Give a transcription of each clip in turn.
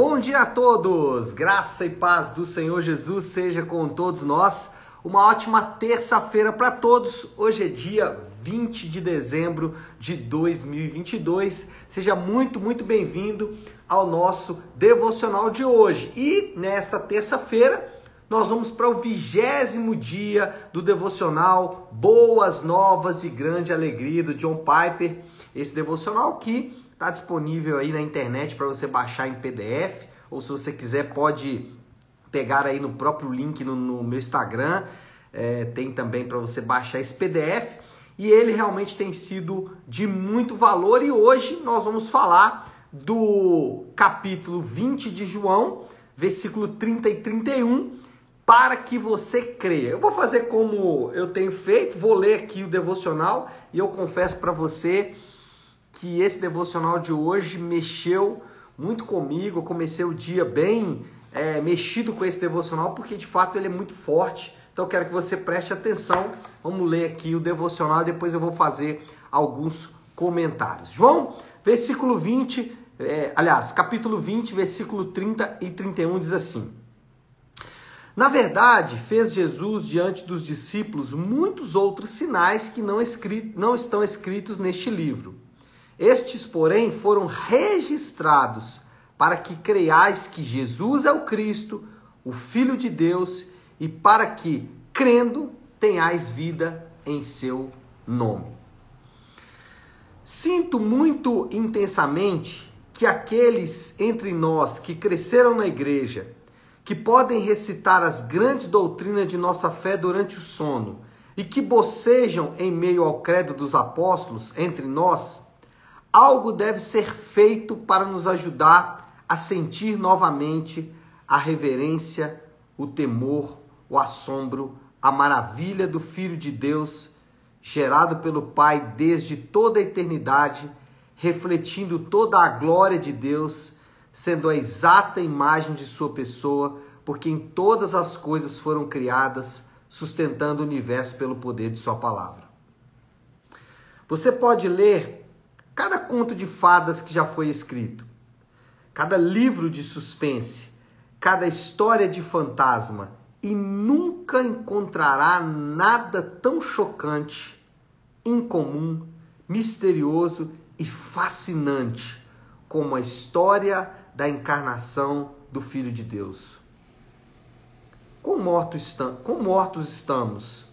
Bom dia a todos! Graça e paz do Senhor Jesus seja com todos nós. Uma ótima terça-feira para todos. Hoje é dia 20 de dezembro de 2022. Seja muito, muito bem-vindo ao nosso devocional de hoje. E nesta terça-feira, nós vamos para o vigésimo dia do devocional Boas Novas de Grande Alegria do John Piper. Esse devocional que está disponível aí na internet para você baixar em PDF, ou se você quiser pode pegar aí no próprio link no, no meu Instagram, é, tem também para você baixar esse PDF. E ele realmente tem sido de muito valor e hoje nós vamos falar do capítulo 20 de João, versículo 30 e 31, para que você creia. Eu vou fazer como eu tenho feito, vou ler aqui o devocional e eu confesso para você que esse devocional de hoje mexeu muito comigo. Eu comecei o dia bem é, mexido com esse devocional porque de fato ele é muito forte. Então eu quero que você preste atenção. Vamos ler aqui o devocional e depois eu vou fazer alguns comentários. João, versículo 20, é, aliás, capítulo 20, versículo 30 e 31 diz assim: na verdade, fez Jesus diante dos discípulos muitos outros sinais que não, escrito, não estão escritos neste livro. Estes, porém, foram registrados para que creiais que Jesus é o Cristo, o Filho de Deus, e para que, crendo, tenhais vida em seu nome. Sinto muito intensamente que aqueles entre nós que cresceram na igreja, que podem recitar as grandes doutrinas de nossa fé durante o sono e que bocejam em meio ao credo dos apóstolos entre nós, algo deve ser feito para nos ajudar a sentir novamente a reverência, o temor, o assombro, a maravilha do Filho de Deus, gerado pelo Pai desde toda a eternidade, refletindo toda a glória de Deus sendo a exata imagem de sua pessoa, porque em todas as coisas foram criadas, sustentando o universo pelo poder de sua palavra. Você pode ler cada conto de fadas que já foi escrito, cada livro de suspense, cada história de fantasma e nunca encontrará nada tão chocante, incomum, misterioso e fascinante como a história da encarnação do Filho de Deus. Quão mortos, estamos?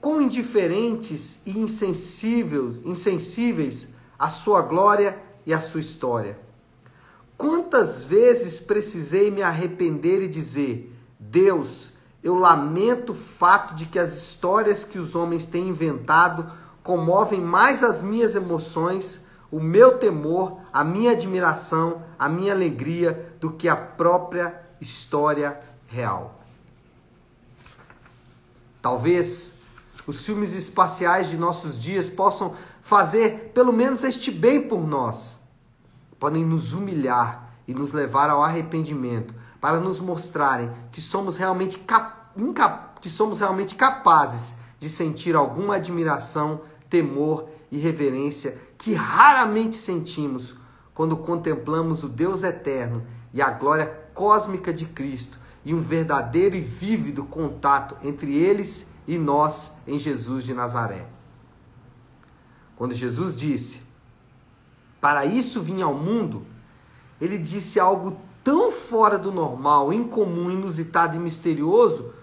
Quão indiferentes e insensíveis, à sua glória e à sua história? Quantas vezes precisei me arrepender e dizer: Deus, eu lamento o fato de que as histórias que os homens têm inventado comovem mais as minhas emoções o meu temor, a minha admiração, a minha alegria do que a própria história real. Talvez os filmes espaciais de nossos dias possam fazer pelo menos este bem por nós. Podem nos humilhar e nos levar ao arrependimento para nos mostrarem que somos realmente, que somos realmente capazes de sentir alguma admiração, temor e reverência que raramente sentimos quando contemplamos o Deus eterno e a glória cósmica de Cristo e um verdadeiro e vívido contato entre eles e nós em Jesus de Nazaré. Quando Jesus disse: Para isso vim ao mundo, ele disse algo tão fora do normal, incomum, inusitado e misterioso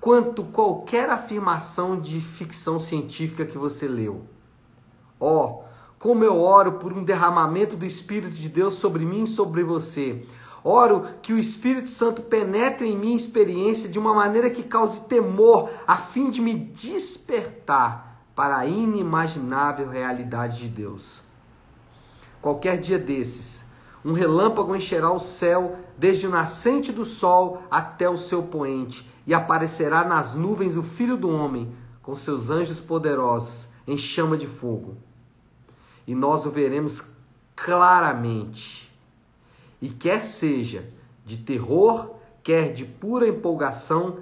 quanto qualquer afirmação de ficção científica que você leu. Ó, oh, como eu oro por um derramamento do Espírito de Deus sobre mim e sobre você. Oro que o Espírito Santo penetre em minha experiência de uma maneira que cause temor, a fim de me despertar para a inimaginável realidade de Deus. Qualquer dia desses, um relâmpago encherá o céu desde o nascente do sol até o seu poente, e aparecerá nas nuvens o Filho do Homem com seus anjos poderosos em chama de fogo e nós o veremos claramente. E quer seja de terror, quer de pura empolgação,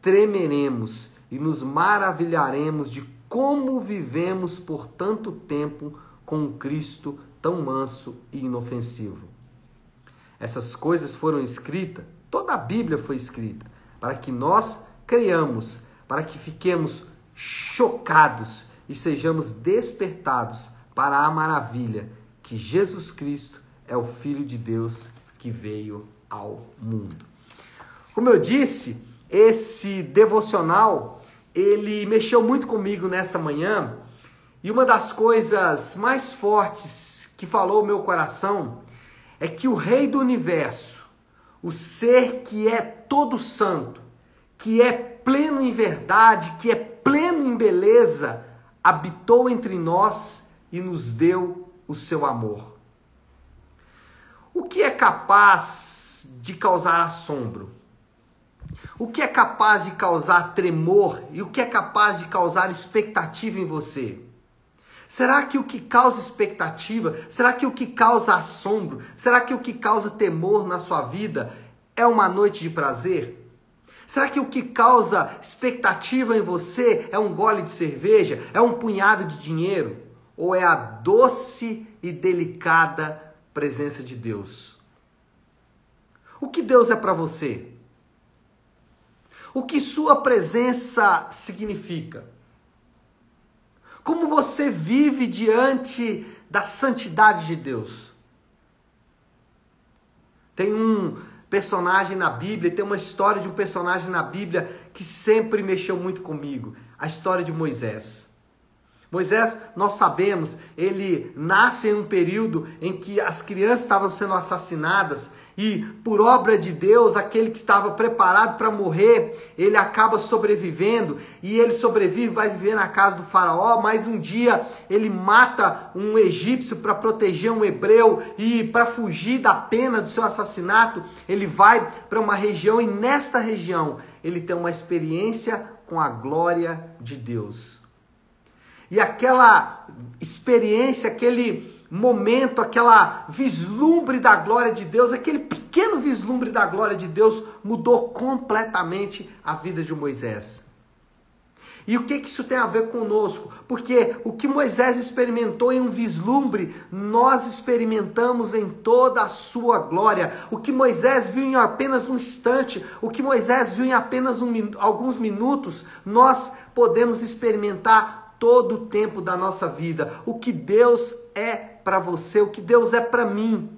tremeremos e nos maravilharemos de como vivemos por tanto tempo com um Cristo tão manso e inofensivo. Essas coisas foram escritas, toda a Bíblia foi escrita, para que nós creiamos, para que fiquemos chocados e sejamos despertados para a maravilha que Jesus Cristo é o Filho de Deus que veio ao mundo. Como eu disse, esse devocional ele mexeu muito comigo nessa manhã e uma das coisas mais fortes que falou o meu coração é que o Rei do Universo, o ser que é todo santo, que é pleno em verdade, que é pleno em beleza, habitou entre nós e nos deu o seu amor. O que é capaz de causar assombro? O que é capaz de causar tremor e o que é capaz de causar expectativa em você? Será que o que causa expectativa, será que o que causa assombro, será que o que causa temor na sua vida é uma noite de prazer? Será que o que causa expectativa em você é um gole de cerveja, é um punhado de dinheiro? Ou é a doce e delicada presença de Deus? O que Deus é para você? O que sua presença significa? Como você vive diante da santidade de Deus? Tem um personagem na Bíblia, tem uma história de um personagem na Bíblia que sempre mexeu muito comigo, a história de Moisés. Moisés, nós sabemos, ele nasce em um período em que as crianças estavam sendo assassinadas e, por obra de Deus, aquele que estava preparado para morrer, ele acaba sobrevivendo e ele sobrevive, vai viver na casa do Faraó. Mas um dia ele mata um egípcio para proteger um hebreu e, para fugir da pena do seu assassinato, ele vai para uma região e, nesta região, ele tem uma experiência com a glória de Deus. E aquela experiência, aquele momento, aquela vislumbre da glória de Deus, aquele pequeno vislumbre da glória de Deus mudou completamente a vida de Moisés. E o que, que isso tem a ver conosco? Porque o que Moisés experimentou em um vislumbre, nós experimentamos em toda a sua glória. O que Moisés viu em apenas um instante, o que Moisés viu em apenas um, alguns minutos, nós podemos experimentar todo o tempo da nossa vida. O que Deus é para você, o que Deus é para mim.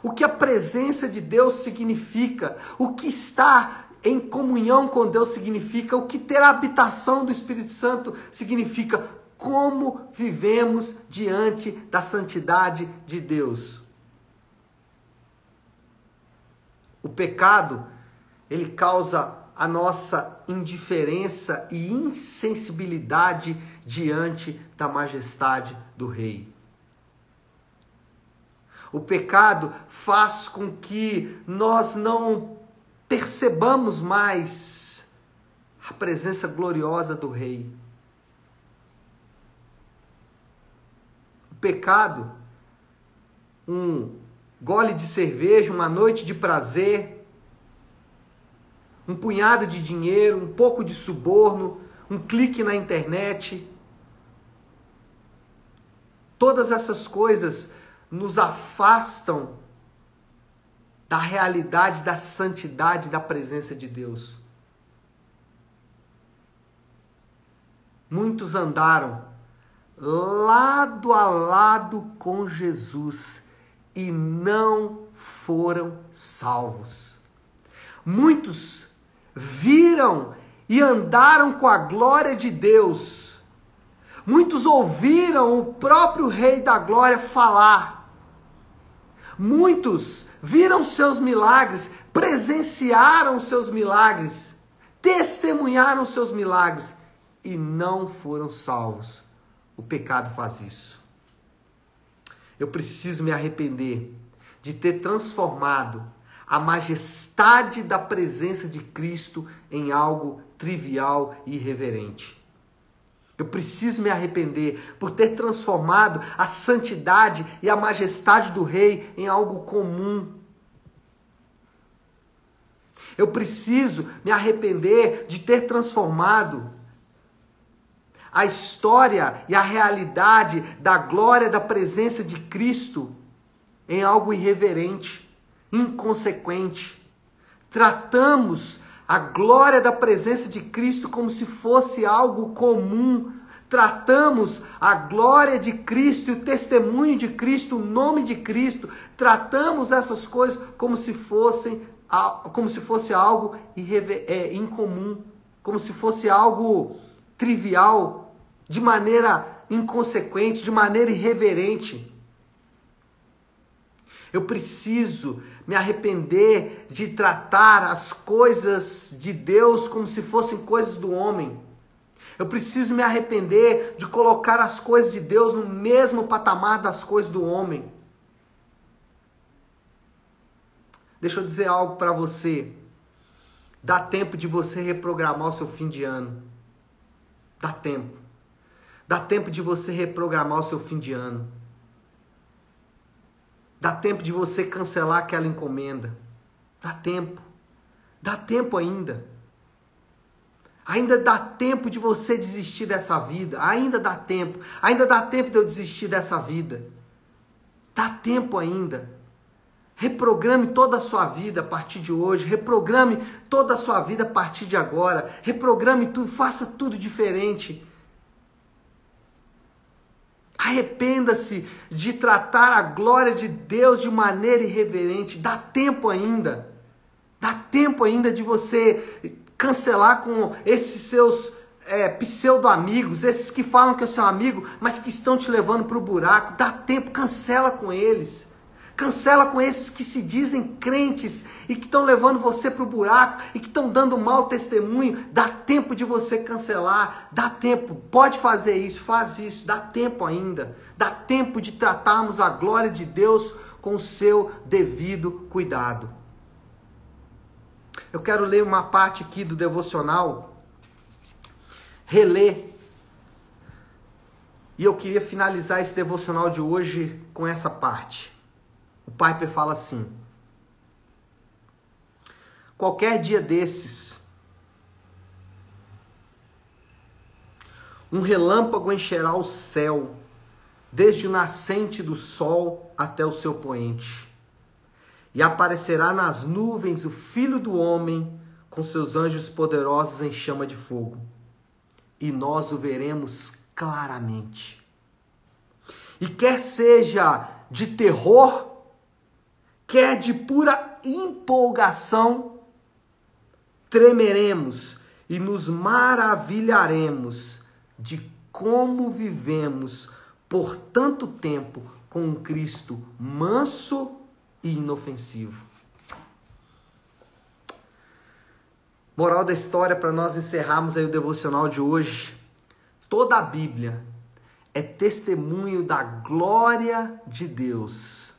O que a presença de Deus significa, o que estar em comunhão com Deus significa, o que ter a habitação do Espírito Santo significa, como vivemos diante da santidade de Deus. O pecado, ele causa a nossa indiferença e insensibilidade diante da majestade do Rei. O pecado faz com que nós não percebamos mais a presença gloriosa do Rei. O pecado, um gole de cerveja, uma noite de prazer, um punhado de dinheiro, um pouco de suborno, um clique na internet. Todas essas coisas nos afastam da realidade da santidade da presença de Deus. Muitos andaram lado a lado com Jesus e não foram salvos. Muitos viram e andaram com a glória de Deus. Muitos ouviram o próprio Rei da Glória falar. Muitos viram seus milagres, presenciaram seus milagres, testemunharam seus milagres e não foram salvos. O pecado faz isso. Eu preciso me arrepender de ter transformado a majestade da presença de Cristo em algo trivial e irreverente. Eu preciso me arrepender por ter transformado a santidade e a majestade do Rei em algo comum. Eu preciso me arrepender de ter transformado a história e a realidade da glória da presença de Cristo em algo irreverente inconsequente. Tratamos a glória da presença de Cristo como se fosse algo comum. Tratamos a glória de Cristo o testemunho de Cristo, o nome de Cristo, tratamos essas coisas como se fossem como se fosse algo é, incomum, como se fosse algo trivial, de maneira inconsequente, de maneira irreverente. Eu preciso me arrepender de tratar as coisas de Deus como se fossem coisas do homem. Eu preciso me arrepender de colocar as coisas de Deus no mesmo patamar das coisas do homem. Deixa eu dizer algo para você. Dá tempo de você reprogramar o seu fim de ano. Dá tempo. Dá tempo de você reprogramar o seu fim de ano. Dá tempo de você cancelar aquela encomenda. Dá tempo. Dá tempo ainda. Ainda dá tempo de você desistir dessa vida. Ainda dá tempo. Ainda dá tempo de eu desistir dessa vida. Dá tempo ainda. Reprograme toda a sua vida a partir de hoje, reprograme toda a sua vida a partir de agora, reprograme tudo, faça tudo diferente. Arrependa-se de tratar a glória de Deus de maneira irreverente. Dá tempo ainda. Dá tempo ainda de você cancelar com esses seus é, pseudo-amigos, esses que falam que é seu amigo, mas que estão te levando para o buraco. Dá tempo, cancela com eles. Cancela com esses que se dizem crentes e que estão levando você para o buraco e que estão dando mau testemunho. Dá tempo de você cancelar, dá tempo, pode fazer isso, faz isso, dá tempo ainda. Dá tempo de tratarmos a glória de Deus com o seu devido cuidado. Eu quero ler uma parte aqui do devocional, reler. E eu queria finalizar esse devocional de hoje com essa parte. O Piper fala assim: qualquer dia desses, um relâmpago encherá o céu, desde o nascente do sol até o seu poente. E aparecerá nas nuvens o Filho do Homem com seus anjos poderosos em chama de fogo. E nós o veremos claramente. E quer seja de terror quer de pura empolgação, tremeremos e nos maravilharemos de como vivemos por tanto tempo com um Cristo manso e inofensivo. Moral da história para nós encerrarmos aí o devocional de hoje. Toda a Bíblia é testemunho da glória de Deus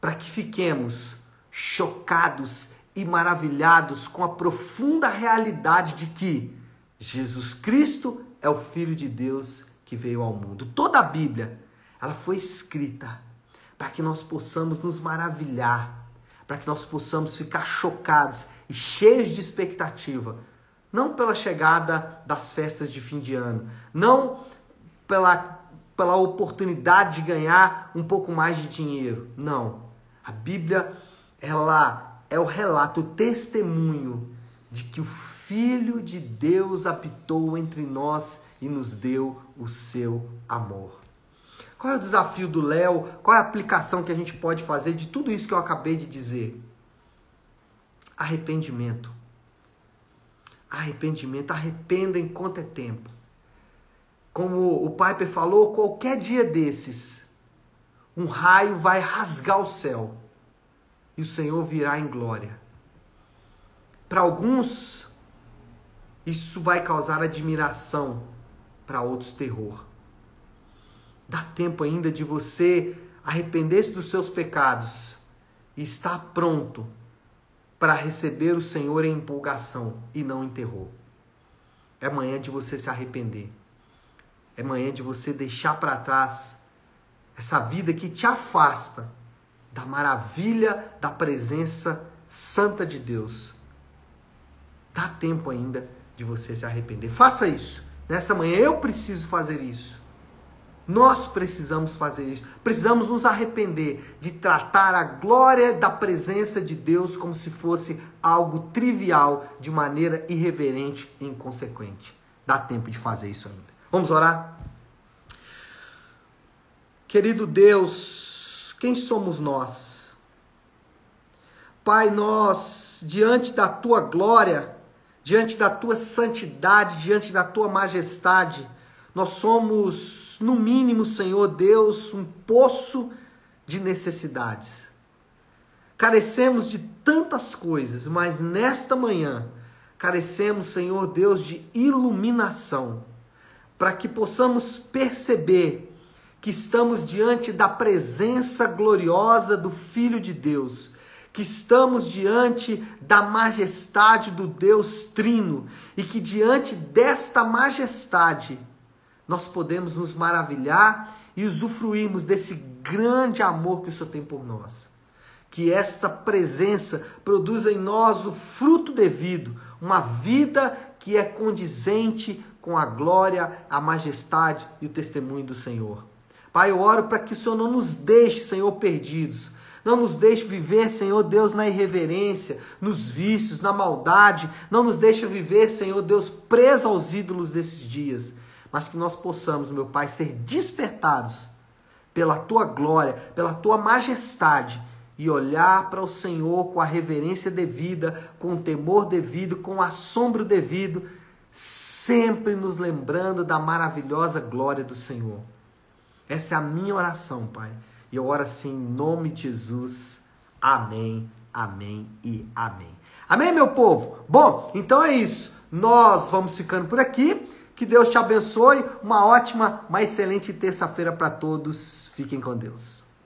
para que fiquemos chocados e maravilhados com a profunda realidade de que Jesus Cristo é o Filho de Deus que veio ao mundo. Toda a Bíblia, ela foi escrita para que nós possamos nos maravilhar, para que nós possamos ficar chocados e cheios de expectativa, não pela chegada das festas de fim de ano, não pela, pela oportunidade de ganhar um pouco mais de dinheiro, não a Bíblia, ela é o relato, o testemunho de que o Filho de Deus habitou entre nós e nos deu o seu amor. Qual é o desafio do Léo? Qual é a aplicação que a gente pode fazer de tudo isso que eu acabei de dizer? Arrependimento. Arrependimento. Arrependa enquanto é tempo. Como o Piper falou, qualquer dia desses, um raio vai rasgar o céu e o Senhor virá em glória. Para alguns, isso vai causar admiração, para outros, terror. Dá tempo ainda de você arrepender-se dos seus pecados e estar pronto para receber o Senhor em empolgação e não em terror. É manhã de você se arrepender. É manhã de você deixar para trás essa vida que te afasta da maravilha da presença santa de Deus. Dá tempo ainda de você se arrepender. Faça isso. Nessa manhã eu preciso fazer isso. Nós precisamos fazer isso. Precisamos nos arrepender de tratar a glória da presença de Deus como se fosse algo trivial, de maneira irreverente e inconsequente. Dá tempo de fazer isso ainda. Vamos orar? Querido Deus, quem somos nós? Pai, nós, diante da tua glória, diante da tua santidade, diante da tua majestade, nós somos, no mínimo, Senhor Deus, um poço de necessidades. Carecemos de tantas coisas, mas nesta manhã carecemos, Senhor Deus, de iluminação, para que possamos perceber que estamos diante da presença gloriosa do Filho de Deus, que estamos diante da majestade do Deus Trino e que diante desta majestade nós podemos nos maravilhar e usufruirmos desse grande amor que o Senhor tem por nós. Que esta presença produza em nós o fruto devido, uma vida que é condizente com a glória, a majestade e o testemunho do Senhor. Pai, eu oro para que o Senhor não nos deixe, Senhor, perdidos. Não nos deixe viver, Senhor Deus, na irreverência, nos vícios, na maldade. Não nos deixe viver, Senhor Deus, preso aos ídolos desses dias mas que nós possamos, meu Pai, ser despertados pela tua glória, pela tua majestade e olhar para o Senhor com a reverência devida, com o temor devido, com o assombro devido, sempre nos lembrando da maravilhosa glória do Senhor. Essa é a minha oração, Pai. E eu oro assim em nome de Jesus. Amém, amém e amém. Amém, meu povo? Bom, então é isso. Nós vamos ficando por aqui. Que Deus te abençoe. Uma ótima, uma excelente terça-feira para todos. Fiquem com Deus.